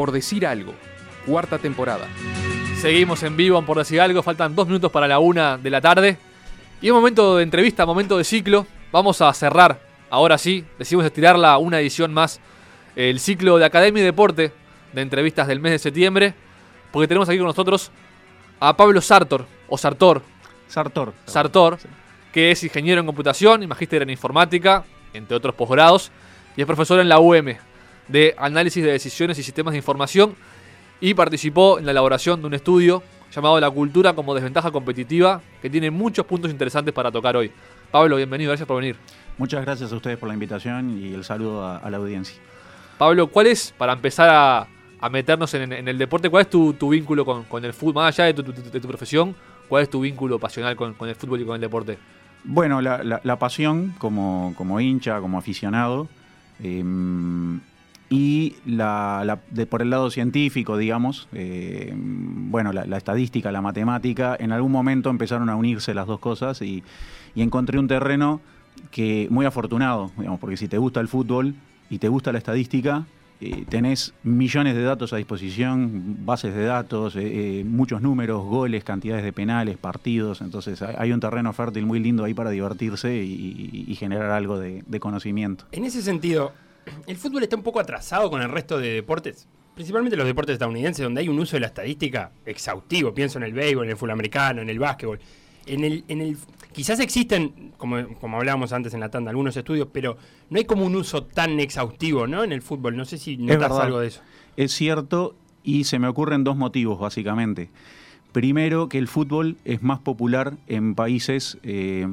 Por Decir Algo, cuarta temporada. Seguimos en vivo en Por Decir Algo, faltan dos minutos para la una de la tarde. Y es momento de entrevista, momento de ciclo. Vamos a cerrar, ahora sí, decidimos estirarla una edición más, el ciclo de Academia y Deporte de entrevistas del mes de septiembre, porque tenemos aquí con nosotros a Pablo Sartor, o Sartor. Sartor. Sartor, que es ingeniero en computación y magíster en informática, entre otros posgrados, y es profesor en la UM de análisis de decisiones y sistemas de información, y participó en la elaboración de un estudio llamado La cultura como desventaja competitiva, que tiene muchos puntos interesantes para tocar hoy. Pablo, bienvenido, gracias por venir. Muchas gracias a ustedes por la invitación y el saludo a, a la audiencia. Pablo, ¿cuál es, para empezar a, a meternos en, en, el deporte, cuál es tu, tu vínculo con, con, el fútbol, más allá de tu, tu, de tu, profesión, cuál es tu vínculo pasional con, con, el fútbol y con el deporte? Bueno, la, la, la pasión como, como, hincha, como aficionado, eh, y la, la, de, por el lado científico, digamos, eh, bueno, la, estadística, la matemática, en algún momento empezaron a unirse las dos cosas y, encontré un terreno que muy afortunado, digamos, porque si te gusta el fútbol y te gusta la estadística, eh, tenés millones de datos a disposición, bases de datos, eh, muchos números, goles, cantidades de penales, partidos, entonces hay un terreno fértil muy lindo ahí para divertirse y, generar algo de conocimiento. En ese sentido, el fútbol está un poco atrasado con el resto de deportes, principalmente los deportes estadounidenses, donde hay un uso de la estadística exhaustivo. Pienso en el béisbol, en el fútbol americano, en el básquetbol. En el, en el, quizás existen, como, como hablábamos antes en la tanda, algunos estudios, pero no hay como un uso tan exhaustivo ¿no? en el fútbol. No sé si notas algo de eso. Es cierto, y se me ocurren dos motivos, básicamente. Primero, que el fútbol es más popular en países eh,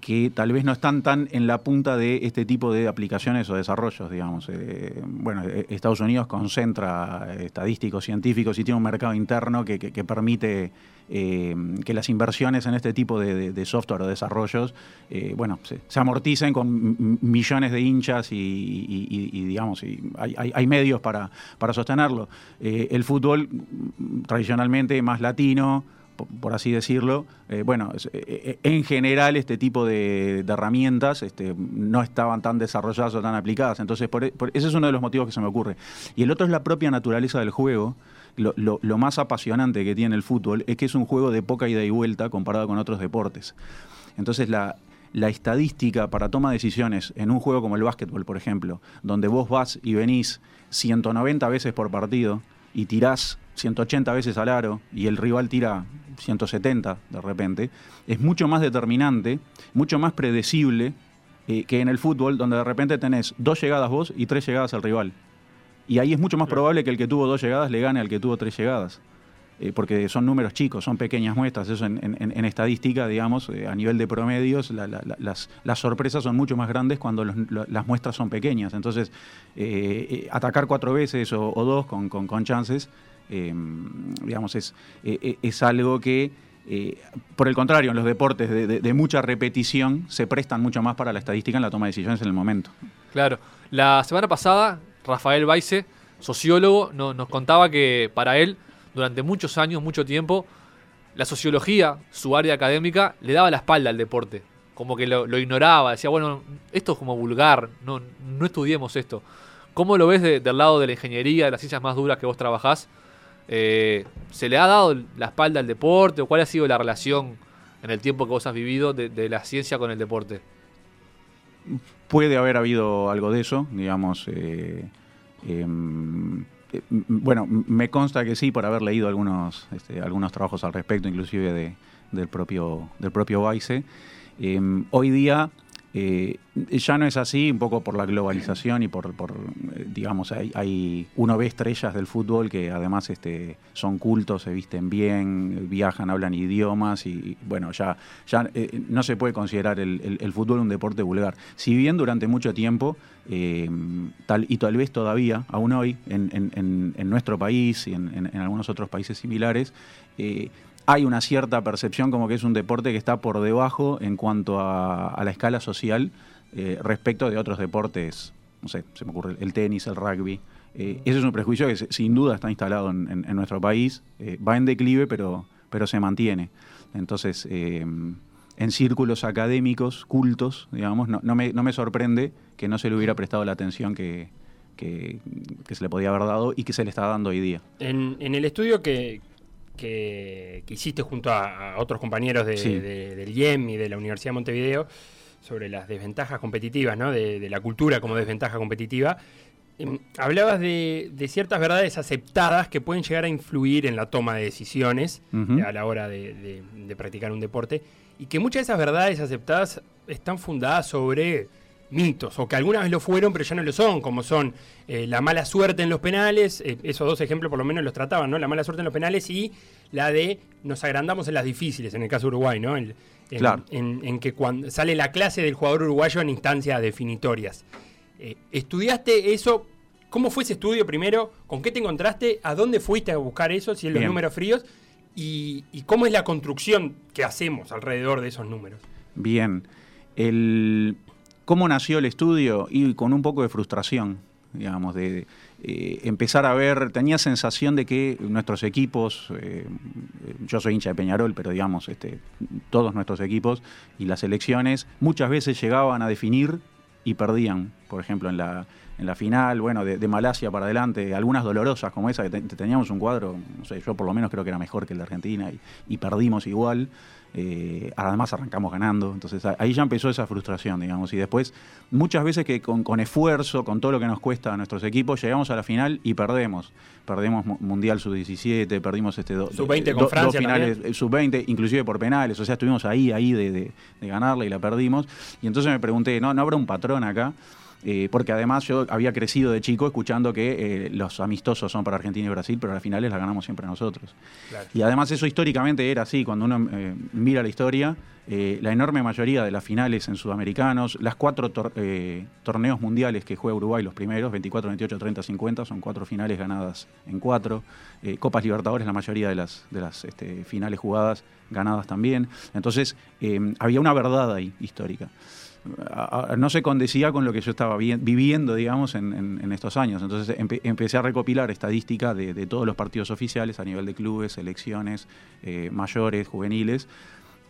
que tal vez no están tan en la punta de este tipo de aplicaciones o desarrollos, digamos. Eh, bueno, Estados Unidos concentra estadísticos, científicos y tiene un mercado interno que, permite eh, que las inversiones en este tipo de, software o desarrollos, eh, bueno, se, se, amorticen con millones de hinchas y, y, y digamos, hay, hay, medios para, para sostenerlo. Eh, el fútbol tradicionalmente más latino, por así decirlo, eh, bueno, eh, en general este tipo de, herramientas este, no estaban tan desarrolladas o tan aplicadas. Entonces, por, ese es uno de los motivos que se me ocurre. Y el otro es la propia naturaleza del juego. Lo, más apasionante que tiene el fútbol es que es un juego de poca ida y vuelta comparado con otros deportes. Entonces, la, la estadística para toma de decisiones en un juego como el básquetbol, por ejemplo, donde vos vas y venís 190 veces por partido y tirás 180 veces al aro y el rival tira 170 de repente, es mucho más determinante, mucho más predecible eh, que en el fútbol, donde de repente tenés dos llegadas vos y tres llegadas al rival. Y ahí es mucho más probable que el que tuvo dos llegadas le gane al que tuvo tres llegadas. Eh, porque son números chicos, son pequeñas muestras, eso en, en, en estadística, digamos, eh, a nivel de promedios, la, la, las, las, sorpresas son mucho más grandes cuando los, las muestras son pequeñas. Entonces, eh, atacar cuatro veces o, o dos con, con, con chances eh, digamos, es, eh, es algo que, eh, por el contrario, en los deportes de, mucha repetición se prestan mucho más para la estadística en la toma de decisiones en el momento. Claro. La semana pasada, Rafael Baise, sociólogo, no, nos contaba que para él, durante muchos años, mucho tiempo, la sociología, su área académica, le daba la espalda al deporte. Como que lo, lo ignoraba, decía, bueno, esto es como vulgar, no, no estudiemos esto. ¿Cómo lo ves de, del lado de la ingeniería, de las ciencias más duras que vos trabajás? Eh, ¿Se le ha dado la espalda al deporte o cuál ha sido la relación en el tiempo que vos has vivido de, la ciencia con el deporte? Puede haber habido algo de eso, digamos. Eh, eh, bueno, me consta que sí, por haber leído algunos, este, algunos trabajos al respecto, inclusive de, del propio, del propio. Em, hoy día eh, ya no es así, un poco por la globalización y por, eh, digamos, hay, hay, uno ve estrellas del fútbol que además este, son cultos, se visten bien, viajan, hablan idiomas y, bueno, ya, ya eh, no se puede considerar el, fútbol un deporte vulgar. Si bien durante mucho tiempo, tal, y tal vez todavía, aún hoy, en, en, en nuestro país y en, algunos otros países similares, hay una cierta percepción como que es un deporte que está por debajo en cuanto a, la escala social eh, respecto de otros deportes, no sé, se me ocurre el tenis, el rugby. Eh, ese es un prejuicio que sin duda está instalado en, nuestro país, eh, va en declive, pero, pero se mantiene. Entonces, eh, en círculos académicos, cultos, digamos, no, me, no, me, sorprende que no se le hubiera prestado la atención que, que, se le podía haber dado y que se le está dando hoy día. En el estudio que, que, que hiciste junto a, a otros compañeros de, Sí. de- del IEM y de la Universidad de Montevideo sobre las desventajas competitivas, ¿no? de, de la cultura como desventaja competitiva, em, hablabas de, de ciertas verdades aceptadas que pueden llegar a influir en la toma de decisiones eh, a la hora de, de- de practicar un deporte y que muchas de esas verdades aceptadas están fundadas sobre mitos, o que alguna vez lo fueron, pero ya no lo son, como son eh, la mala suerte en los penales, eh, esos dos ejemplos por lo menos los trataban, ¿no? La mala suerte en los penales y la de nos agrandamos en las difíciles, en el caso de Uruguay, ¿no? El- en, Claro. en- en que cuando sale la clase del jugador uruguayo en instancias definitorias. Eh, ¿Estudiaste eso? ¿Cómo fue ese estudio primero? ¿Con qué te encontraste? ¿A dónde fuiste a buscar eso? Si en los Bien. números fríos. Y, y cómo es la construcción que hacemos alrededor de esos números? Bien. El, ¿Cómo nació el estudio? Y con un poco de frustración, digamos, de eh, empezar a ver, tenía sensación de que nuestros equipos, eh, yo soy hincha de Peñarol, pero digamos, este, todos nuestros equipos y las elecciones muchas veces llegaban a definir y perdían. Por ejemplo, en la, en la final, bueno, de, Malasia para adelante, algunas dolorosas como esa, que te- teníamos un cuadro, no sé, yo por lo menos creo que era mejor que el de Argentina y perdimos igual. Eh, además arrancamos ganando, entonces ahí ya empezó esa frustración, digamos, y después muchas veces que con, con esfuerzo, con todo lo que nos cuesta a nuestros equipos, llegamos a la final y perdemos. Perdemos mu- Mundial Sub-17, perdimos este do- Sub-20 con do- dos Francia finales, eh, Sub-20, inclusive por penales, o sea, estuvimos ahí, ahí de, de- de ganarla y la perdimos. Y entonces me pregunté, ¿no, ¿no habrá un patrón acá? Eh, porque además yo había crecido de chico escuchando que eh, los amistosos son para Argentina y Brasil, pero las finales las ganamos siempre nosotros. Claro. Y además eso históricamente era así, cuando uno eh, mira la historia, la enorme mayoría de las finales en sudamericanos, las cuatro tor- torneos mundiales que juega Uruguay, los primeros, 24, 28, 30, 50, son cuatro finales ganadas en cuatro. Copas Libertadores, la mayoría de las, de las este, finales jugadas ganadas también. Entonces había una verdad ahí histórica. No se condecía con lo que yo estaba vi- viviendo, digamos, en, estos años. Entonces empe- empecé a recopilar estadística de, todos los partidos oficiales a nivel de clubes, selecciones, eh, mayores, juveniles.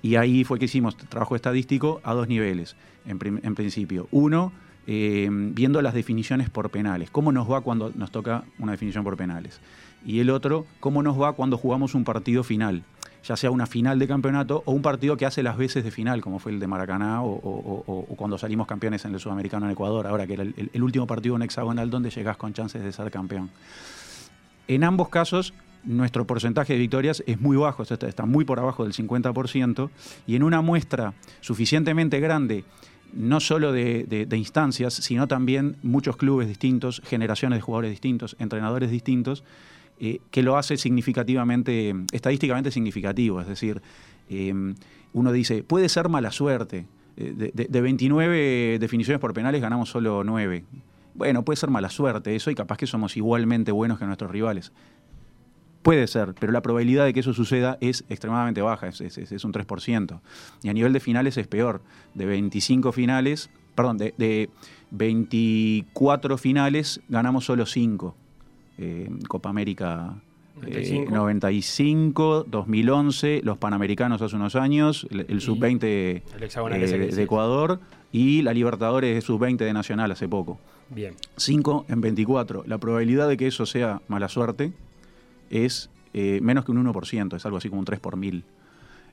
Y ahí fue que hicimos trabajo estadístico a dos niveles, en principio. Uno, eh, viendo las definiciones por penales. ¿Cómo nos va cuando nos toca una definición por penales? Y el otro, ¿cómo nos va cuando jugamos un partido final? Ya sea una final de campeonato o un partido que hace las veces de final, como fue el de Maracaná o, cuando salimos campeones en el Sudamericano en Ecuador, ahora que era el, último partido en hexagonal donde llegás con chances de ser campeón. En ambos casos, nuestro porcentaje de victorias es muy bajo, está, muy por abajo del 50%, y en una muestra suficientemente grande, no solo de instancias, sino también muchos clubes distintos, generaciones de jugadores distintos, entrenadores distintos, eh, que lo hace significativamente, estadísticamente significativo. Es decir, eh, uno dice, puede ser mala suerte. Eh, De, de- de 29 definiciones por penales ganamos solo 9. Bueno, puede ser mala suerte eso y capaz que somos igualmente buenos que nuestros rivales. Puede ser, pero la probabilidad de que eso suceda es extremadamente baja, es un 3%. Y a nivel de finales es peor. De 25 finales, perdón, de, de 24 finales ganamos solo 5. Eh, Copa América eh, 95. 95, 2011, los Panamericanos hace unos años, el, el Y sub-20 el hexagonal eh, de Ecuador y la Libertadores de sub-20 de Nacional hace poco. Bien. 5 en 24. La probabilidad de que eso sea mala suerte es eh, menos que un 1%, es algo así como un 3 por mil.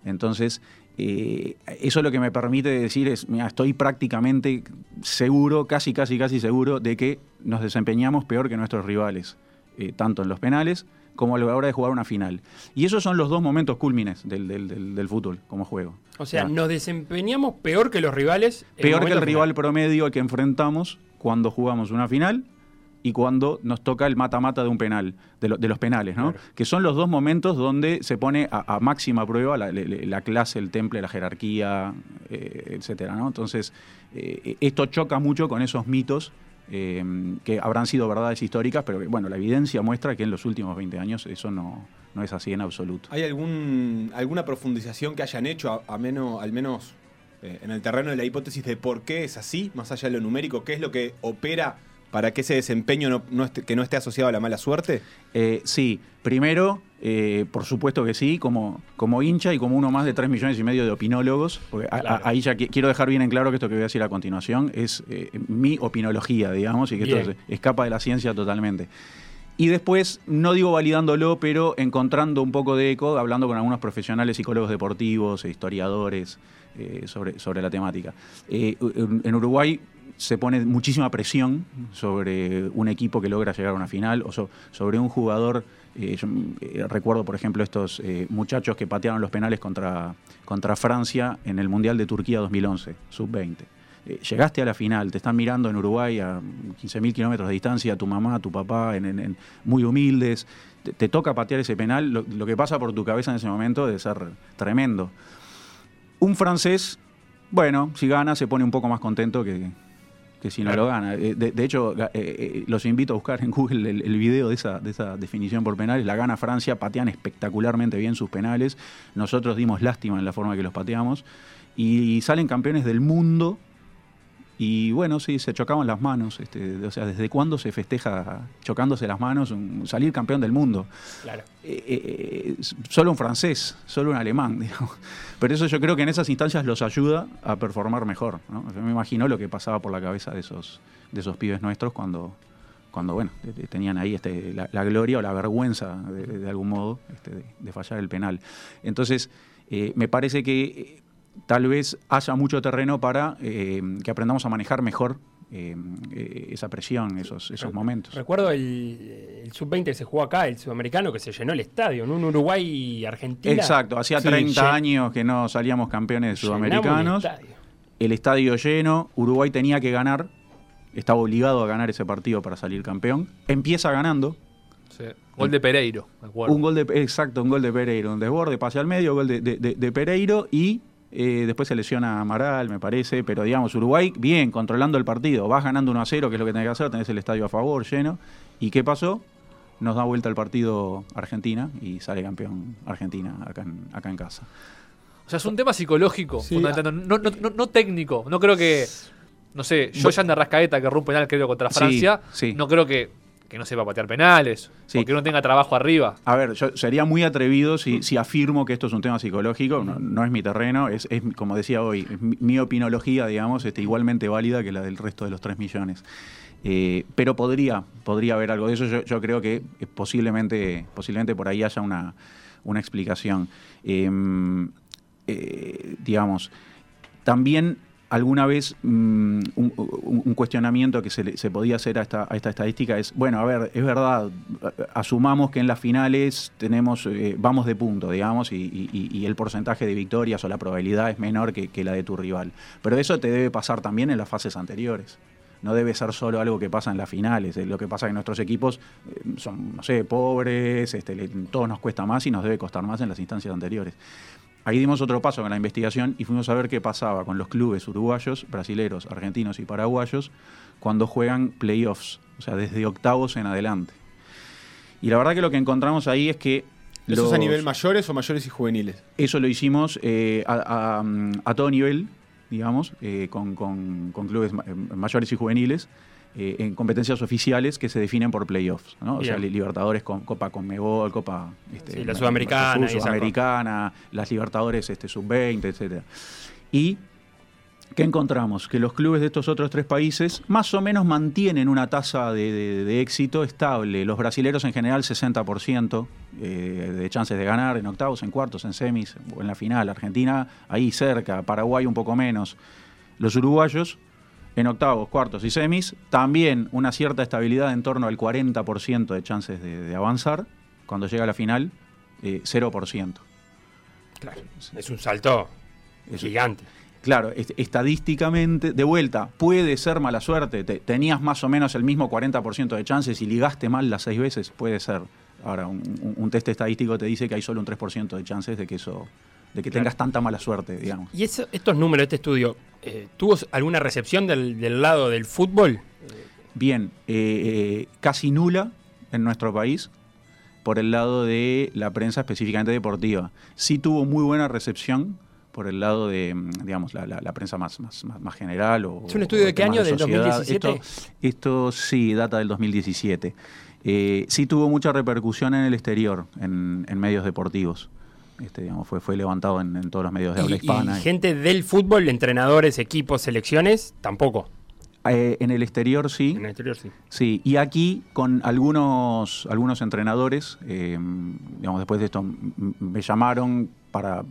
Entonces, eh, eso lo que me permite decir es, mira, estoy prácticamente seguro, casi, casi, casi seguro, de que nos desempeñamos peor que nuestros rivales, eh, tanto en los penales como a la hora de jugar una final. Y esos son los dos momentos cúlmines del, del- del- del fútbol como juego. O sea, nos desempeñamos peor que los rivales. Peor que el rival promedio al que enfrentamos cuando jugamos una final y cuando nos toca el mata-mata de un penal, de, lo- de los penales, ¿no? Claro. Que son los dos momentos donde se pone a, a máxima prueba la clase, el temple, la jerarquía, eh, etcétera, ¿no? Entonces, eh, esto choca mucho con esos mitos eh, que habrán sido verdades históricas, pero que, bueno, la evidencia muestra que en los últimos 20 años eso no, no es así en absoluto. ¿Hay algún, alguna profundización que hayan hecho, a, a menos, al menos eh, en el terreno de la hipótesis de por qué es así, más allá de lo numérico? ¿Qué es lo que opera para que ese desempeño no, no esté- que no esté asociado a la mala suerte? Eh, sí, primero Eh, por supuesto que sí, como, como hincha y como uno más de 3 millones y medio de opinólogos. Porque a- a- Claro. ahí ya qui- quiero dejar bien en claro que esto que voy a decir a continuación es eh, mi opinología, digamos, y que esto se- escapa de la ciencia totalmente. Y después, no digo validándolo, pero encontrando un poco de eco, hablando con algunos profesionales, psicólogos deportivos, e historiadores eh, sobre, sobre la temática. En en Uruguay se pone muchísima presión sobre un equipo que logra llegar a una final o so- sobre un jugador. Eh, yo, eh, recuerdo, por ejemplo, estos eh, muchachos que patearon los penales contra, contra Francia en el Mundial de Turquía 2011, sub-20. Eh, llegaste a la final, te están mirando en Uruguay a 15.000 kilómetros de distancia, tu mamá, tu papá, muy humildes, te, te toca patear ese penal, lo, lo que pasa por tu cabeza en ese momento debe ser tremendo. Un francés, bueno, si gana se pone un poco más contento que, que si no Claro. lo gana. Eh, De, de hecho, eh, eh, los invito a buscar en Google el, el video de esa, de esa definición por penales. La gana Francia, patean espectacularmente bien sus penales. Nosotros dimos lástima en la forma que los pateamos. Y salen campeones del mundo. Y bueno, sí, se chocaban las manos. Este, o sea, ¿desde cuándo se festeja chocándose las manos un- salir campeón del mundo? Claro. eh, eh, solo un francés, solo un alemán, digamos. Pero eso yo creo que en esas instancias los ayuda a performar mejor. ¿no? Yo me imagino lo que pasaba por la cabeza de esos, de esos pibes nuestros cuando, cuando bueno, te- te- tenían ahí este, la, la gloria o la vergüenza, de, algún modo, este, de, de fallar el penal. Entonces, eh, me parece que eh, tal vez haya mucho terreno para eh, que aprendamos a manejar mejor eh, eh, esa presión, esos, esos momentos. Recuerdo el, el sub-20 que se jugó acá, el sudamericano, que se llenó el estadio, en un Uruguay-Argentina. Exacto, hacía Sí, 30 llen- años que no salíamos campeones sudamericanos. el estadio. El estadio lleno, Uruguay tenía que ganar, estaba obligado a ganar ese partido para salir campeón. Empieza ganando, Sí. Gol de Pereiro, me acuerdo. un gol de exacto, un gol de Pereiro, un desborde, pase al medio, gol de, de- de- de Pereiro y eh, después se lesiona a Amaral, me parece, pero digamos, Uruguay bien, controlando el partido, vas ganando 1 a 0, que es lo que tenés que hacer, tenés el estadio a favor, lleno. ¿Y qué pasó? Nos da vuelta el partido Argentina y sale campeón Argentina acá en, acá en casa. O sea, es un tema psicológico, Sí. no, no- no- no técnico. No creo que, no sé, Joyan de Rascaeta que rompe penal creo contra Sí, Francia, sí. no creo que, que no sepa patear penales, Sí. o que no tenga trabajo arriba. A ver, yo sería muy atrevido si, si afirmo que esto es un tema psicológico, no, no es mi terreno, es, es, como decía hoy, es mi, mi opinología, digamos, este, igualmente válida que la del resto de los 3 millones. Eh, pero podría, podría haber algo de eso, yo, yo creo que posiblemente, posiblemente por ahí haya una, una explicación. Em, eh, digamos, también alguna vez mm, un, cuestionamiento que se, le- podía hacer a esta, estadística es, bueno, a ver, es verdad, asumamos que en las finales tenemos, eh, vamos de punto, digamos, y, el porcentaje de victorias o la probabilidad es menor que, la de tu rival. Pero eso te debe pasar también en las fases anteriores. No debe ser solo algo que pasa en las finales. eh, Lo que pasa es que nuestros equipos eh, son, no sé, pobres, este, todo nos cuesta más y nos debe costar más en las instancias anteriores. Ahí dimos otro paso con la investigación y fuimos a ver qué pasaba con los clubes uruguayos, brasileros, argentinos y paraguayos cuando juegan playoffs, o sea, desde octavos en adelante. Y la verdad que lo que encontramos ahí es que... ¿Eso es a los- nivel mayores o mayores y juveniles? Eso lo hicimos eh, a, a- a todo nivel, digamos, eh, con, con- con clubes eh, mayores y juveniles, eh, en competencias oficiales que se definen por playoffs, ¿no? O sea, Bien. li- Libertadores con Copa Conmebol, Copa este, Sí, la Ma- Sudamericana las Libertadores este, sub-20, etcétera. Y ¿Qué encontramos? Que los clubes de estos otros tres países más o menos mantienen una tasa de, de- de éxito estable. Los brasileros en general 60% eh, de chances de ganar en octavos, en cuartos, en semis o en la final. Argentina ahí cerca, Paraguay un poco menos. Los uruguayos en octavos, cuartos y semis también una cierta estabilidad en torno al 40% de chances de, de avanzar. Cuando llega a la final, eh, 0%. Claro. Es un salto Es- gigante. Claro, est- estadísticamente, de vuelta, puede ser mala suerte. Te- tenías más o menos el mismo 40% de chances y ligaste mal las seis veces, puede ser. Ahora, un, un- un test estadístico te dice que hay solo un 3% de chances de que eso, de que Claro. tengas tanta mala suerte, digamos. ¿Y eso- estos números este estudio, eh, tuvo alguna recepción del, del lado del fútbol? Bien, eh, eh, casi nula en nuestro país por el lado de la prensa específicamente deportiva. Sí tuvo muy buena recepción por el lado de, mm, digamos, la, la- la prensa más, más, más, más general. O, ¿Es un estudio de qué año? ¿Del sociedad. 2017? Esto, esto sí, data del 2017. Eh, sí tuvo mucha repercusión en el exterior, en, en medios deportivos. Este, digamos, fue, fue levantado en, en todos los medios de habla hispana. y gente del fútbol, entrenadores, equipos, selecciones, tampoco. Eh, en el exterior sí. En el exterior sí. Sí, y aquí con algunos, algunos entrenadores, eh, digamos, después de esto me llamaron para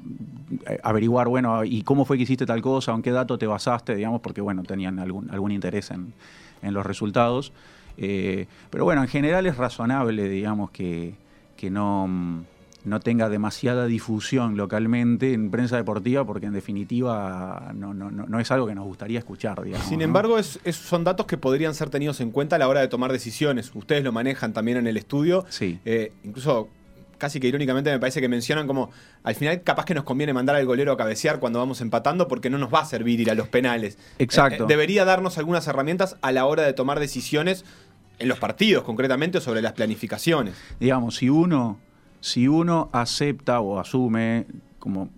eh, averiguar, bueno, ¿y cómo fue que hiciste tal cosa? ¿En qué dato te basaste? Digamos, porque, bueno, tenían algún, algún interés en, en los resultados. Eh, pero bueno, en general es razonable, digamos, que, que no, mm, no tenga demasiada difusión localmente en prensa deportiva, porque en definitiva no, no, no, no es algo que nos gustaría escuchar, digamos. Sin ¿no? embargo, es, es- son datos que podrían ser tenidos en cuenta a la hora de tomar decisiones. Ustedes lo manejan también en el estudio. Sí. Eh, incluso, casi que irónicamente, me parece que mencionan como al final capaz que nos conviene mandar al golero a cabecear cuando vamos empatando porque no nos va a servir ir a los penales. Exacto. Eh, eh, debería darnos algunas herramientas a la hora de tomar decisiones en los partidos, concretamente, sobre las planificaciones. digamos, si uno, si uno acepta o asume como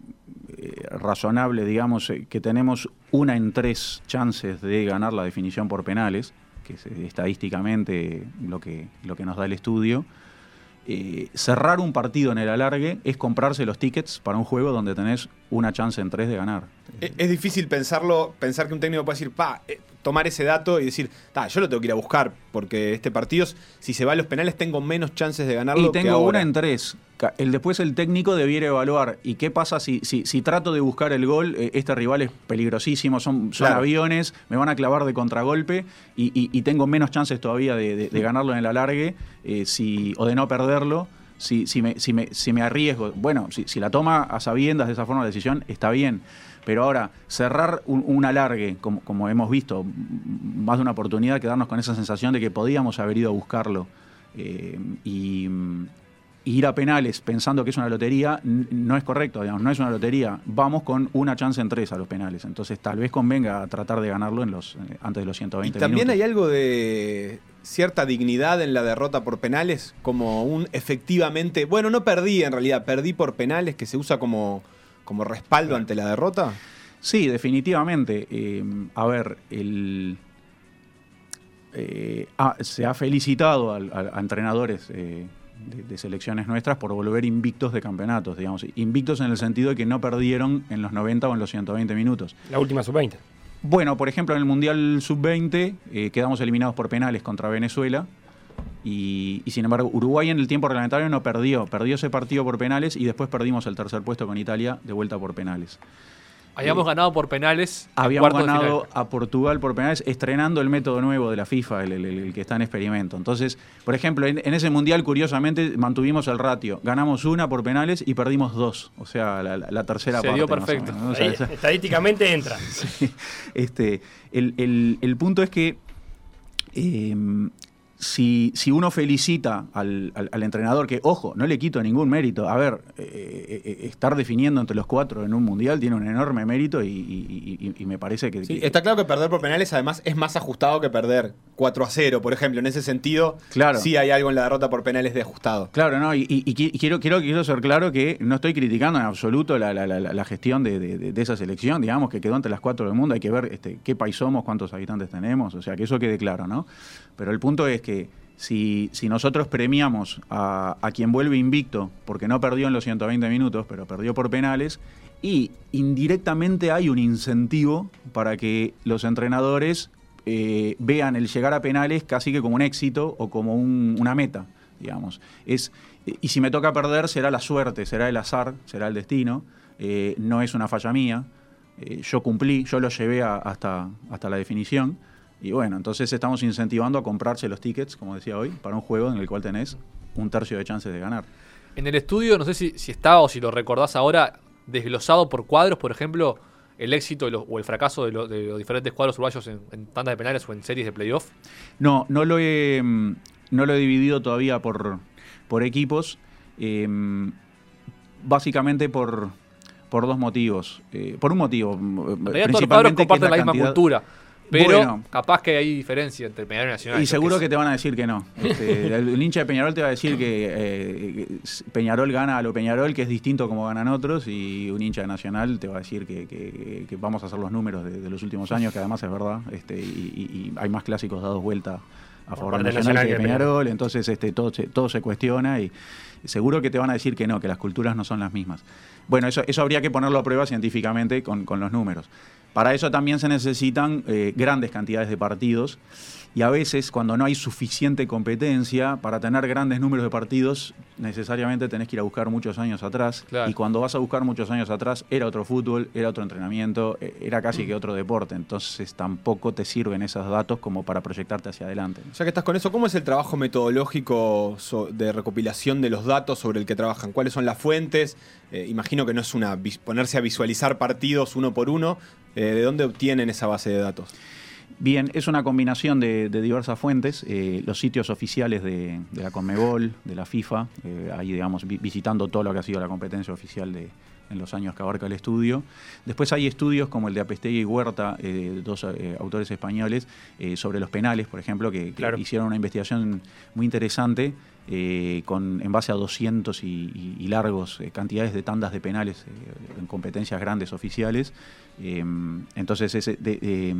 eh, razonable, digamos, eh, que tenemos una en tres chances de ganar la definición por penales, que es eh, estadísticamente lo que, lo que nos da el estudio, cerrar un partido en el alargue es comprarse los tickets para un juego donde tenés una chance en tres de ganar. Eh, Es difícil pensarlo, pensar que un técnico puede decir, pa, tomar ese dato y decir, yo lo tengo que ir a buscar, porque este partido, si se va a los penales, tengo menos chances de ganarlo. Y que tengo ahora. una en tres. El, después el técnico debiera evaluar. ¿Y qué pasa si, si, si trato de buscar el gol? eh, este rival es peligrosísimo, son, son Claro. aviones, me van a clavar de contragolpe y, y- y tengo menos chances todavía de, de- de ganarlo en el alargue eh, si, o de no perderlo. Si, si, me, si, me, si me arriesgo, bueno, si, si la toma a sabiendas de esa forma la decisión, está bien. Pero ahora, cerrar un, un alargue, como, como hemos visto, más de una oportunidad, quedarnos con esa sensación de que podíamos haber ido a buscarlo eh, y, ir a penales pensando que es una lotería no es correcto, digamos, no es una lotería. Vamos con una chance en tres a los penales. Entonces tal vez convenga tratar de ganarlo en los, eh, antes de los Y 120 también minutos. hay algo de cierta dignidad en la derrota por penales, como un efectivamente, bueno, no perdí en realidad, perdí por penales, que se usa como, como respaldo ante la derrota. Sí, definitivamente. Eh, a ver, el, eh, ah, se ha felicitado a, entrenadores eh, de, de selecciones nuestras por volver invictos de campeonatos, digamos. Invictos en el sentido de que no perdieron en los 90 o en los 120 minutos. La última sub-20. Bueno, por ejemplo, en el Mundial Sub-20 eh, quedamos eliminados por penales contra Venezuela. Y, y, sin embargo, Uruguay en el tiempo reglamentario no perdió. Perdió ese partido por penales y después perdimos el tercer puesto con Italia de vuelta por penales. Habíamos ganado por penales. en Habíamos ganado a Portugal por penales, estrenando el método nuevo de la FIFA, el, el- el- el que está en experimento. Entonces, por ejemplo, en, en ese mundial, curiosamente, mantuvimos el ratio. Ganamos una por penales y perdimos dos. O sea, la, la- la tercera Se parte. dio perfecto. menos, ¿no? O sea, Ahí, esa- estadísticamente entra. este, el, el- el punto es que eh, si, si uno felicita al, al- al entrenador, que ojo, no le quito ningún mérito, a ver, eh, eh, estar definiendo entre los cuatro en un mundial tiene un enorme mérito y, y- y- y me parece que... Sí, que- está claro que perder por penales además es más ajustado que perder 4 a 0, por ejemplo. En ese sentido, Claro. sí hay algo en la derrota por penales de ajustado. Claro, no, y, y- y qui- quiero, quiero, quiero ser claro que no estoy criticando en absoluto la, la- la- la gestión de, de- de- de esa selección, digamos, que quedó entre las cuatro del mundo, hay que ver este, qué país somos, cuántos habitantes tenemos, o sea, que eso quede claro, ¿no? Pero el punto es que si, si nosotros premiamos a, a quien vuelve invicto, porque no perdió en los 120 minutos, pero perdió por penales, y indirectamente hay un incentivo para que los entrenadores eh, vean el llegar a penales casi que como un éxito o como un- una meta, digamos. Es, y si me toca perder, será la suerte, será el azar, será el destino, eh, no es una falla mía. Eh, yo cumplí, yo lo llevé hasta, hasta la definición. Y bueno, entonces estamos incentivando a comprarse los tickets, como decía hoy, para un juego en el cual tenés un tercio de chances de ganar. En el estudio, no sé si, si estaba o si lo recordás ahora, desglosado por cuadros, por ejemplo, el éxito o el fracaso de, lo- de los diferentes cuadros uruguayos en, en tandas de penales o en series de playoff. No, no lo he, mm, no lo he dividido todavía por, por equipos, eh, básicamente por, por dos motivos. Eh, por un motivo, En realidad todos los cuadros principalmente comparten la, misma cantidad- cultura. Pero Bueno. capaz que hay diferencia entre Peñarol y Nacional. Y seguro que te van a decir que no. Este, el, hincha de Peñarol te va a decir que eh, Peñarol gana a lo Peñarol, que es distinto como ganan otros, y un hincha de Nacional te va a decir que, que- que vamos a hacer los números de, de los últimos años, que además es verdad, este, y, y- y hay más clásicos dados vuelta a favor del Nacional, Nacional que de de Peñarol, entonces este, todo, se, todo se cuestiona y seguro que te van a decir que no, que las culturas no son las mismas. Bueno, eso, eso habría que ponerlo a prueba científicamente con, con los números. Para eso también se necesitan eh, grandes cantidades de partidos y a veces cuando no hay suficiente competencia para tener grandes números de partidos necesariamente tenés que ir a buscar muchos años atrás Claro. y cuando vas a buscar muchos años atrás era otro fútbol, era otro entrenamiento, eh, era casi que otro deporte, entonces tampoco te sirven esos datos como para proyectarte hacia adelante. Ya que estás con eso, ¿cómo es el trabajo metodológico de recopilación de los datos sobre el que trabajan? ¿Cuáles son las fuentes? Eh, imagino que no es una ponerse a visualizar partidos uno por uno. Eh, ¿De dónde obtienen esa base de datos? Bien, es una combinación de, de diversas fuentes, eh, los sitios oficiales de, de la Conmebol, de la FIFA, eh, ahí digamos vi- visitando todo lo que ha sido la competencia oficial de, en los años que abarca el estudio. Después hay estudios como el de Apestegui y Huerta, eh, dos autores españoles, sobre los penales, por ejemplo, que, que Claro. hicieron una investigación muy interesante eh, con, en base a 200 y, y- y largos eh, cantidades de tandas de penales eh, en competencias grandes oficiales. Eh, entonces, ese, de- eh,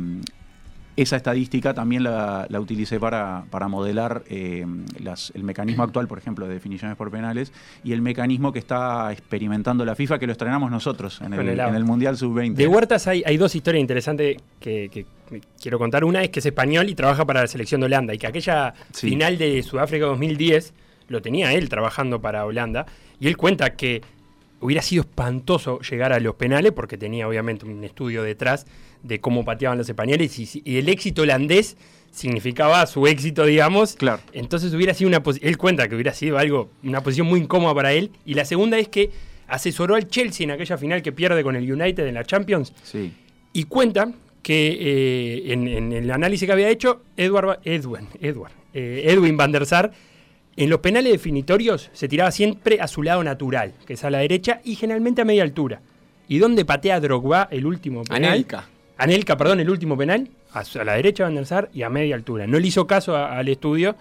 esa estadística también la, la utilicé para, para modelar eh, las- el mecanismo actual, por ejemplo, de definiciones por penales y el mecanismo que está experimentando la FIFA, que lo estrenamos nosotros en el, en el Mundial Sub-20. De Huertas hay, hay dos historias interesantes que, que quiero contar. Una es que es español y trabaja para la selección de Holanda y que aquella Sí. final de Sudáfrica 2010 lo tenía él trabajando para Holanda y él cuenta que hubiera sido espantoso llegar a los penales porque tenía obviamente un estudio detrás de cómo pateaban los españoles y, el éxito holandés significaba su éxito, digamos. Claro. Entonces hubiera sido una él cuenta que hubiera sido algo una posición muy incómoda para él y la segunda es que asesoró al Chelsea en aquella final que pierde con el United en la Champions Sí. y cuenta que eh, en, en el análisis que había hecho Edward, Edwin, Edward, eh, Edwin van der Sar, en los penales definitorios se tiraba siempre a su lado natural, que es a la derecha y generalmente a media altura. ¿Y dónde patea Drogba el último penal? Anelka. Anelka, perdón, el último penal, a, la derecha Van der Sar y a media altura. No le hizo caso a- al estudio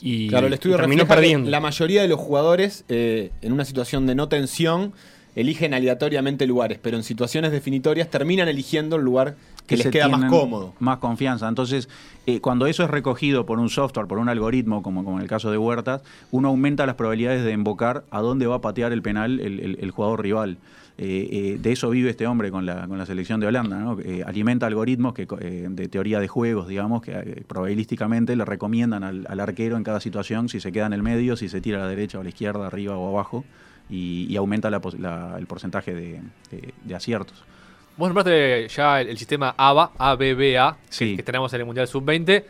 y, Claro, el estudio y terminó perdiendo. La mayoría de los jugadores, eh, en una situación de no tensión, eligen aleatoriamente lugares, pero en situaciones definitorias terminan eligiendo el lugar que, les queda más cómodo. Más confianza. Entonces, eh, cuando eso es recogido por un software, por un algoritmo, como, como en el caso de Huertas, uno aumenta las probabilidades de invocar a dónde va a patear el penal el, el- el jugador rival. Eh, eh, de eso vive este hombre con la, con la selección de Holanda, ¿no? Eh, alimenta algoritmos que, de teoría de juegos, digamos, que probabilísticamente le recomiendan al, al arquero en cada situación si se queda en el medio, si se tira a la derecha o a la izquierda, arriba o abajo, y, y aumenta la el porcentaje de, de- de aciertos. Vos nombraste ya el, el sistema ABA, ABBA, Sí. que tenemos en el Mundial Sub-20.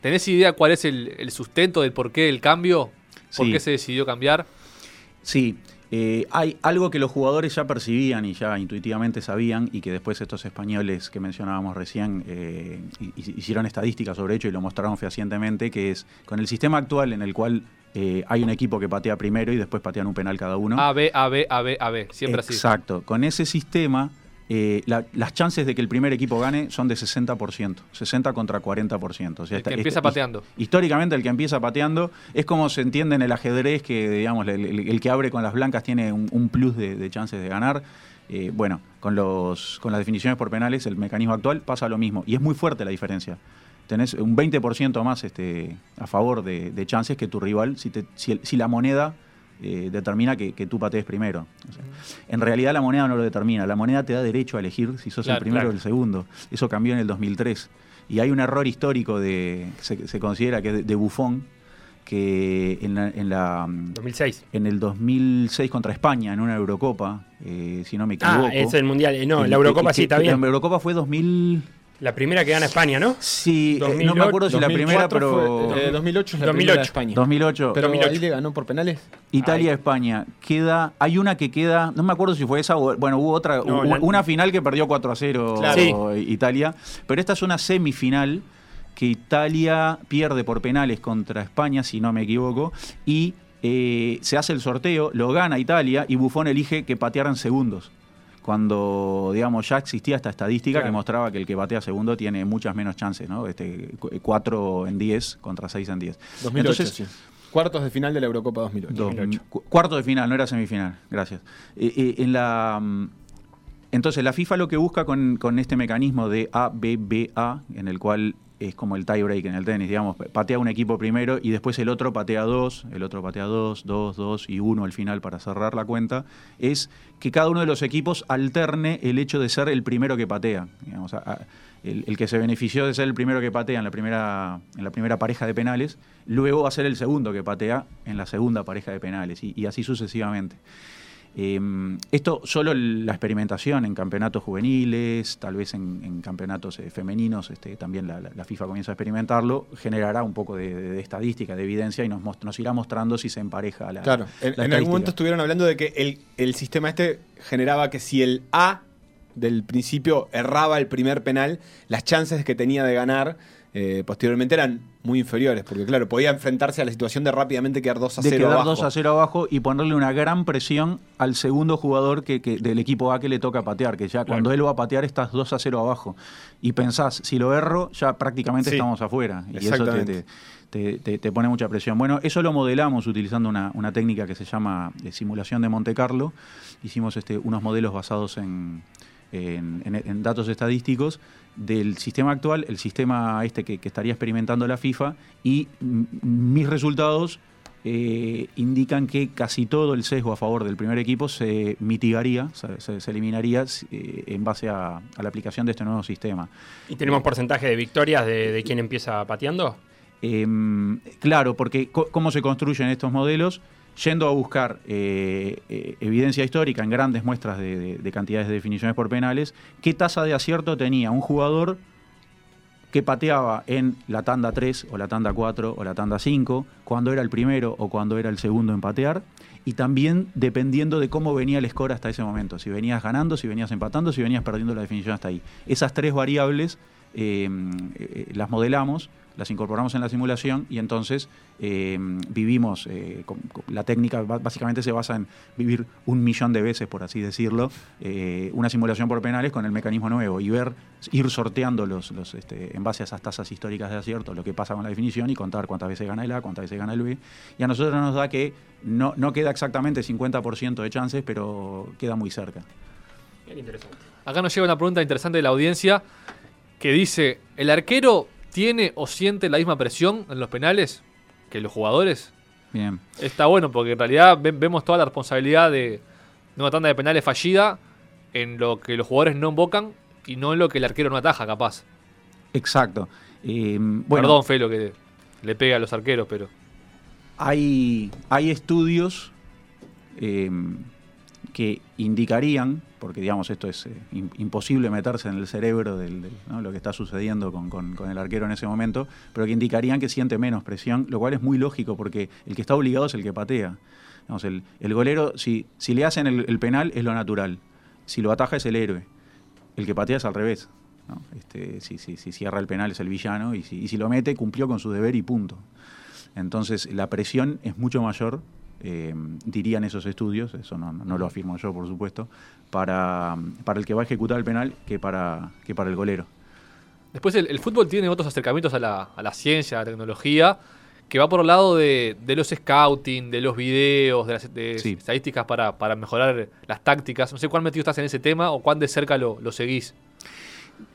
¿Tenés idea cuál es el, el sustento del porqué del cambio? ¿Por Sí. qué se decidió cambiar? Sí, eh, hay algo que los jugadores ya percibían y ya intuitivamente sabían y que después estos españoles que mencionábamos recién eh, hi- hi- hicieron estadísticas sobre ello y lo mostraron fehacientemente, que es con el sistema actual en el cual eh, hay un equipo que patea primero y después patean un penal cada uno. AB, AB, AB, AB. Siempre así. Exacto. Con ese sistema, eh, la- las chances de que el primer equipo gane son de 60%, 60 contra 40%. O sea, El que empieza pateando. Históricamente el que empieza pateando es como se entiende en el ajedrez que digamos el, el- el que abre con las blancas tiene un, un plus de, de chances de ganar. Eh, bueno, con, los, con las definiciones por penales, el mecanismo actual pasa lo mismo. Y es muy fuerte la diferencia. Tenés un 20% más este, a favor de, de chances que tu rival si, te- si, el- si la moneda eh, determina que, que tú patees primero. O sea, en realidad la moneda no lo determina. La moneda te da derecho a elegir si sos Claro, el primero claro. o el segundo. Eso cambió en el 2003. Y hay un error histórico de se, se considera que es de, de Buffon, que en la, en, la, mm, 2006. en el 2006 contra España, en una Eurocopa, eh, si no me equivoco. Ah, es el Mundial. Eh, No, el- la Eurocopa sí, está La bien. Eurocopa fue 2000... La primera que gana España, ¿no? Sí, eh, no 2008, me acuerdo si la primera, 2004 pero... fue- eh, 2008 es la 2008. primera de España. 2008. Pero 2008. ahí le ganó por penales. Italia-España. Queda, hay una que queda, no me acuerdo si fue esa o, bueno, hubo otra, No, hubo la- una final que perdió 4 a 0 Claro. Italia, pero esta es una semifinal que Italia pierde por penales contra España, si no me equivoco, y eh, se hace el sorteo, lo gana Italia y Buffon elige que patearan segundos. Cuando, digamos, ya existía esta estadística Claro. que mostraba que el que patea segundo tiene muchas menos chances, ¿no? Este, 4 en 10 contra 6 en 10. 2008, Entonces, sí. Cuartos de final de la Eurocopa 2008. Dos- 2008. cu- cuarto de final, no era semifinal, gracias. Eh, eh, en la, mm, entonces, la FIFA lo que busca con, con este mecanismo de ABBA, en el cual es como el tie break en el tenis, digamos, patea un equipo primero y después el otro patea dos, el otro patea dos, dos, dos y uno al final para cerrar la cuenta, es que cada uno de los equipos alterne el hecho de ser el primero que patea. El, que se benefició de ser el primero que patea en la primera, en la primera pareja de penales, luego va a ser el segundo que patea en la segunda pareja de penales y así sucesivamente. Eh, esto solo la experimentación en campeonatos juveniles, tal vez en, en campeonatos eh, femeninos, este, también la, FIFA comienza a experimentarlo, generará un poco de, de- de estadística, de evidencia y nos, nos irá mostrando si se empareja la. Claro, en, la en algún momento estuvieron hablando de que el, el sistema este generaba que si el A del principio erraba el primer penal, las chances que tenía de ganar eh, posteriormente eran muy inferiores, porque claro, podía enfrentarse a la situación de rápidamente quedar 2 a de 0 quedar abajo. 2 a 0 abajo y ponerle una gran presión al segundo jugador que, que- del equipo A que le toca patear, que ya cuando él va a patear estás 2 a 0 abajo. Y pensás, si lo erro, ya prácticamente Sí, estamos afuera. Y eso te, te- te- te- te pone mucha presión. Bueno, eso lo modelamos utilizando una, una técnica que se llama eh, simulación de Monte Carlo. Hicimos este, unos modelos basados en, en- en- en datos estadísticos del sistema actual, el sistema este que, que estaría experimentando la FIFA, y mis resultados eh, indican que casi todo el sesgo a favor del primer equipo se mitigaría, se, se- se eliminaría eh, en base a, a la aplicación de este nuevo sistema. ¿Y tenemos porcentaje de victorias de, de quién empieza pateando? Em, claro, porque cómo se construyen estos modelos, yendo a buscar eh, eh, evidencia histórica en grandes muestras de, de- de cantidades de definiciones por penales, qué tasa de acierto tenía un jugador que pateaba en la tanda 3 o la tanda 4 o la tanda 5, cuando era el primero o cuando era el segundo en patear, y también dependiendo de cómo venía el score hasta ese momento, si venías ganando, si venías empatando, si venías perdiendo la definición hasta ahí. Esas tres variables eh, eh, las modelamos, las incorporamos en la simulación y entonces eh, vivimos, eh, la técnica básicamente se basa en vivir un millón de veces, por así decirlo, una simulación por penales con el mecanismo nuevo y ver, ir sorteando los este, en base a esas tasas históricas de acierto, lo que pasa con la definición y contar cuántas veces gana el A, cuántas veces gana el B. Y a nosotros nos da que no, no queda exactamente 50% de chances, pero queda muy cerca. Bien interesante. Acá nos llega una pregunta interesante de la audiencia que dice, ¿el arquero tiene o siente la misma presión en los penales que los jugadores? Bien. Está bueno porque en realidad ve- vemos toda la responsabilidad de, de una tanda de penales fallida en lo que los jugadores no invocan y no en lo que el arquero no ataja, capaz. Exacto. Eh, bueno, Perdón, Felo, que le pega a los arqueros, pero... Hay, hay estudios eh, que indicarían, porque digamos esto es eh, im- imposible meterse en el cerebro ¿no? lo que está sucediendo con, el arquero en ese momento, pero que indicarían que siente menos presión, lo cual es muy lógico porque el que está obligado es el que patea. El, golero, si, si le hacen el, penal, es lo natural. Si lo ataja, es el héroe. El que patea es al revés. Este, si, cierra el penal, es el villano. Y si lo mete, cumplió con su deber y punto. Entonces, la presión es mucho mayor, eh, dirían esos estudios, eso no, no lo afirmo yo, por supuesto, para, para el que va a ejecutar el penal que para, que para el golero. Después el, el fútbol tiene otros acercamientos a la, a la ciencia, a la tecnología, que va por el lado de, de los scouting, de los videos, de las de Sí. estadísticas para, para mejorar las tácticas. No sé cuán metido estás en ese tema o cuán de cerca lo, lo seguís.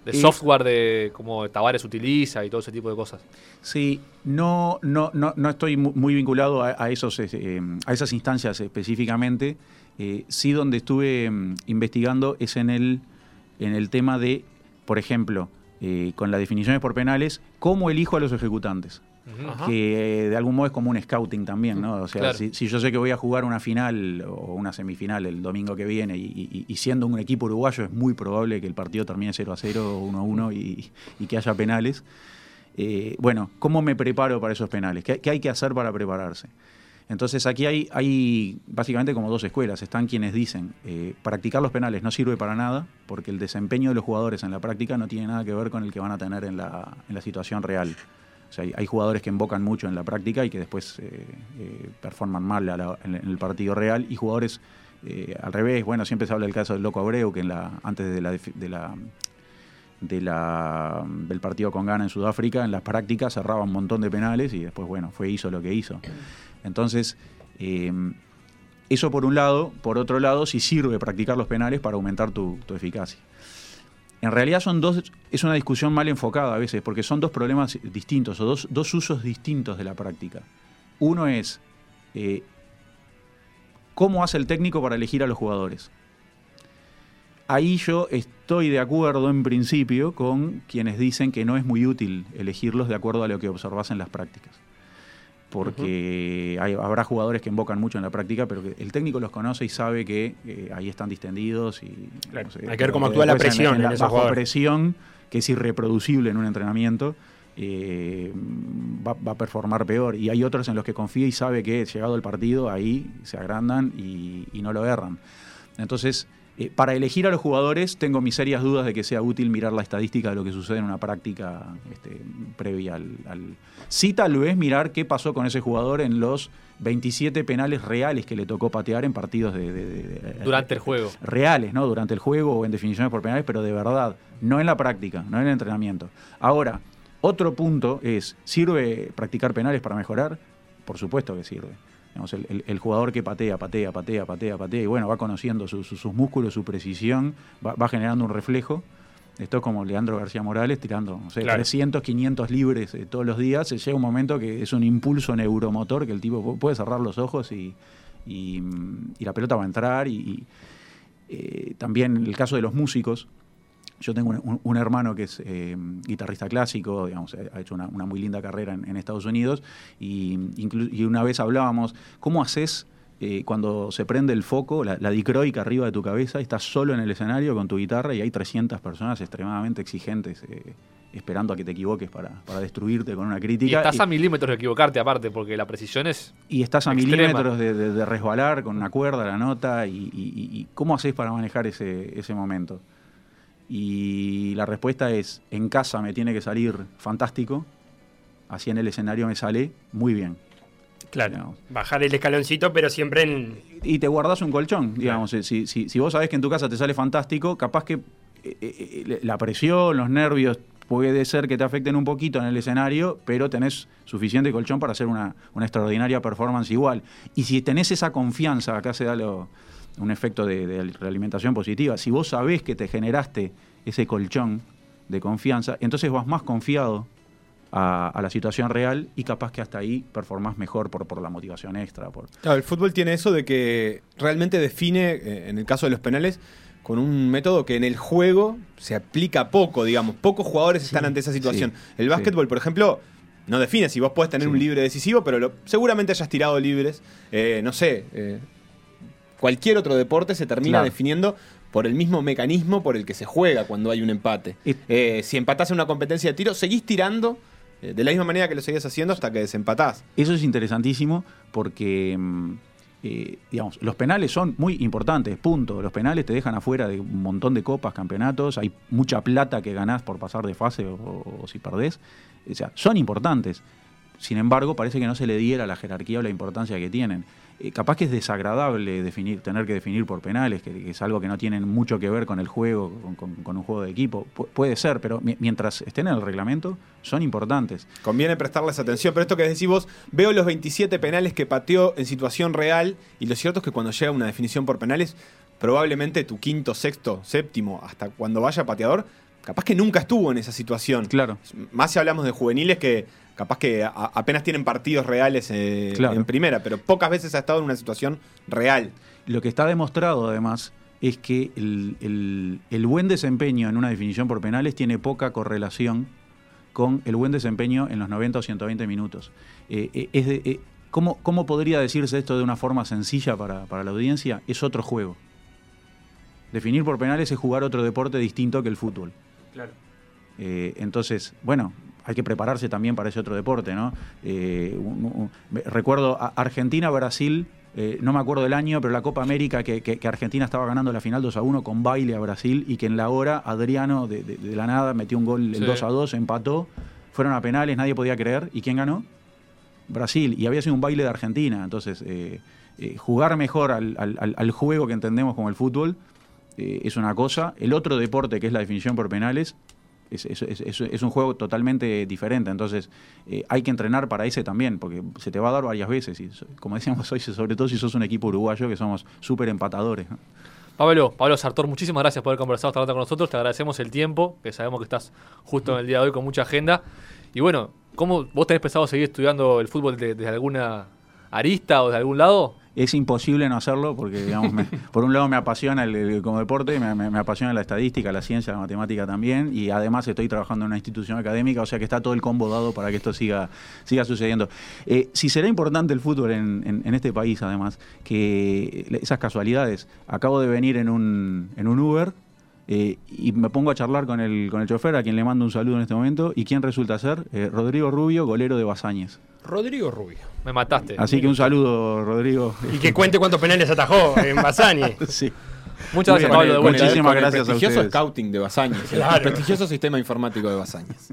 De software de como Tavares utiliza y todo ese tipo de cosas. Sí, no, no, no, no estoy mu- muy vinculado a, a esos, eh, a esas instancias específicamente. Eh, sí, donde estuve mm, investigando es en el, en el tema de, por ejemplo, eh, con las definiciones por penales, cómo elijo a los ejecutantes. Ajá. que eh, de algún modo es como un scouting también, ¿no? O sea, Claro. si, si yo sé que voy a jugar una final o una semifinal el domingo que viene y, y- y siendo un equipo uruguayo es muy probable que el partido termine 0 a 0 o 1 a 1 y, y que haya penales. Eh, bueno, ¿cómo me preparo para esos penales? ¿Qué, qué hay que hacer para prepararse? Entonces aquí hay, hay básicamente como dos escuelas. Están quienes dicen, eh, practicar los penales no sirve para nada porque el desempeño de los jugadores en la práctica no tiene nada que ver con el que van a tener en la, en la situación real. O sea, hay, jugadores que invocan mucho en la práctica y que después eh, eh, performan mal en, el partido real y jugadores eh, al revés. Bueno, siempre se habla del caso del Loco Abreu, que antes de la de la, del partido con Ghana en Sudáfrica, en las prácticas cerraba un montón de penales y después, bueno, fue hizo lo que hizo. Entonces, eh, eso por un lado, por otro lado, sí sirve practicar los penales para aumentar tu, tu eficacia. En realidad son dos, es una discusión mal enfocada a veces, porque son dos problemas distintos o dos, dos usos distintos de la práctica. Uno es eh, cómo hace el técnico para elegir a los jugadores. Ahí yo estoy de acuerdo en principio con quienes dicen que no es muy útil elegirlos de acuerdo a lo que observas en las prácticas. Porque hay- habrá jugadores que invocan mucho en la práctica, pero que el técnico los conoce y sabe que eh, ahí están distendidos. Y, Claro, no sé, hay que ver cómo actúa la presión en la- bajo presión, que es irreproducible en un entrenamiento, eh, va, va a performar peor. Y hay otros en los que confía y sabe que llegado el partido, ahí se agrandan y, y no lo erran. Entonces, eh, para elegir a los jugadores, tengo mis serias dudas de que sea útil mirar la estadística de lo que sucede en una práctica este, previa al, al- Sí, tal vez mirar qué pasó con ese jugador en los 27 penales reales que le tocó patear en partidos de... de- de- de- Durante el juego. reales, ¿no? Durante el juego o en definiciones por penales, pero de verdad, no en la práctica, no en el entrenamiento. Ahora, otro punto es, ¿sirve practicar penales para mejorar? Por supuesto que sirve. Digamos, el, el- el jugador que patea, patea, patea, patea, patea, y bueno, va conociendo su- su- sus músculos, su precisión, va, va generando un reflejo. Esto es como Leandro García Morales tirando, no sé, Claro. 300, 500 libres eh, todos los días. Eh, Llega un momento que es un impulso neuromotor que el tipo pu- puede cerrar los ojos y, y, mm, y la pelota va a entrar. Y, y, eh, también el caso de los músicos. Yo tengo un, un- un hermano que es eh, guitarrista clásico, digamos, ha hecho una, una muy linda carrera en, en Estados Unidos y, y una vez hablábamos, ¿cómo haces eh, cuando se prende el foco, la, la dicroica arriba de tu cabeza, estás solo en el escenario con tu guitarra y hay 300 personas extremadamente exigentes eh, esperando a que te equivoques para, para destruirte con una Y crítica? estás a milímetros de equivocarte aparte, porque la precisión es... y estás a Extrema. milímetros de, de- de resbalar con una cuerda, la nota, y, y- y- y ¿cómo haces para manejar ese, ese momento? Y la respuesta es, en casa me tiene que salir fantástico, así en el escenario me sale muy bien. Claro. Digamos. Bajar el escaloncito, pero siempre en. Y te guardas un colchón, digamos, eh, si, si- si vos sabés que en tu casa te sale fantástico, capaz que eh, eh, la presión, los nervios, puede ser que te afecten un poquito en el escenario, pero tenés suficiente colchón para hacer una, una extraordinaria performance igual. Y si tenés esa confianza, acá se da lo- un efecto de, de realimentación positiva, si vos sabés que te generaste ese colchón de confianza, entonces vas más confiado a, a la situación real y capaz que hasta ahí performás mejor por, por la motivación extra. Por, Claro, el fútbol tiene eso de que realmente define, eh, en el caso de los penales, con un método que en el juego se aplica poco, digamos. Pocos jugadores están ante esa situación. sí, el sí. básquetbol, por ejemplo, no define si vos podés tener un libre decisivo, pero lo- seguramente hayas tirado libres. Eh, no sé, eh, cualquier otro deporte se termina Claro. definiendo por el mismo mecanismo por el que se juega cuando hay un empate. Y- Eh, si empatás en una competencia de tiro, seguís tirando eh, de la misma manera que lo seguís haciendo hasta que desempatás. Eso es interesantísimo porque, mm, eh, digamos, los penales son muy importantes, punto. Los penales te dejan afuera de un montón de copas, campeonatos, hay mucha plata que ganás por pasar de fase o, o si perdés. O sea, son importantes. Sin embargo, parece que no se le diera la jerarquía o la importancia que tienen. Eh, capaz que es desagradable definir, tener que definir por penales, que, es algo que no tienen mucho que ver con el juego, con, un juego de equipo. Pu- puede ser, pero mi- mientras estén en el reglamento, son importantes. Conviene prestarles atención, pero esto que decís vos, veo los 27 penales que pateó en situación real y lo cierto es que cuando llega una definición por penales, probablemente tu quinto, sexto, séptimo, hasta cuando vaya pateador, capaz que nunca estuvo en esa situación. Claro. Más si hablamos de juveniles que capaz que a- apenas tienen partidos reales eh, Claro. en primera, pero pocas veces ha estado en una situación real. Lo que está demostrado además es que el, el- el buen desempeño en una definición por penales tiene poca correlación con el buen desempeño en los 90 o 120 minutos. Eh, es de- eh, ¿cómo, cómo podría decirse esto de una forma sencilla para, para la audiencia? Es otro juego. Definir por penales es jugar otro deporte distinto que el fútbol. Claro. Eh, entonces, bueno, hay que prepararse también para ese otro deporte, ¿no? Eh, un- recuerdo Argentina-Brasil, eh, no me acuerdo del año, pero la Copa América que, que- que Argentina estaba ganando la final 2 a 1 con baile a Brasil y que en la hora Adriano de, de- de la nada metió un gol el Sí. 2 a 2, empató, fueron a penales, nadie podía creer. ¿Y quién ganó? Brasil, y había sido un baile de Argentina. Entonces, eh, eh, jugar mejor al- al juego que entendemos como el fútbol eh, es una cosa. El otro deporte, que es la definición por penales, es, es- es- un juego totalmente diferente. Entonces, eh, hay que entrenar para ese también, porque se te va a dar varias veces. Y como decíamos hoy, sobre todo si sos un equipo uruguayo, que somos súper empatadores. Pablo, Pablo Sartor, muchísimas gracias por haber conversado esta tarde con nosotros. Te agradecemos el tiempo, que sabemos que estás justo en el día de hoy con mucha agenda. Y bueno, ¿cómo vos tenés pensado seguir estudiando el fútbol de- desde alguna arista o de algún lado? Es imposible no hacerlo porque, digamos, me- por un lado me apasiona el, el- como deporte, me, me- me apasiona la estadística, la ciencia, la matemática también, y además estoy trabajando en una institución académica, o sea que está todo el combo dado para que esto siga, siga sucediendo. Eh, si será importante el fútbol en, en- en este país, además, que esas casualidades, acabo de venir en un, en un Uber. eh, y me pongo a charlar con el, con el chofer, a quien le mando un saludo en este momento. ¿Y quién resulta ser? Eh, Rodrigo Rubio, golero de Basáñez. Rodrigo Rubio. Me mataste. Así que un saludo, Rodrigo. Y que cuente cuántos penales atajó en Basani. Sí. Muchas gracias, Pablo, de. Muchísimas el gracias a prestigioso ustedes. scouting de Basáñez. Claro. El prestigioso sistema informático de Basáñez.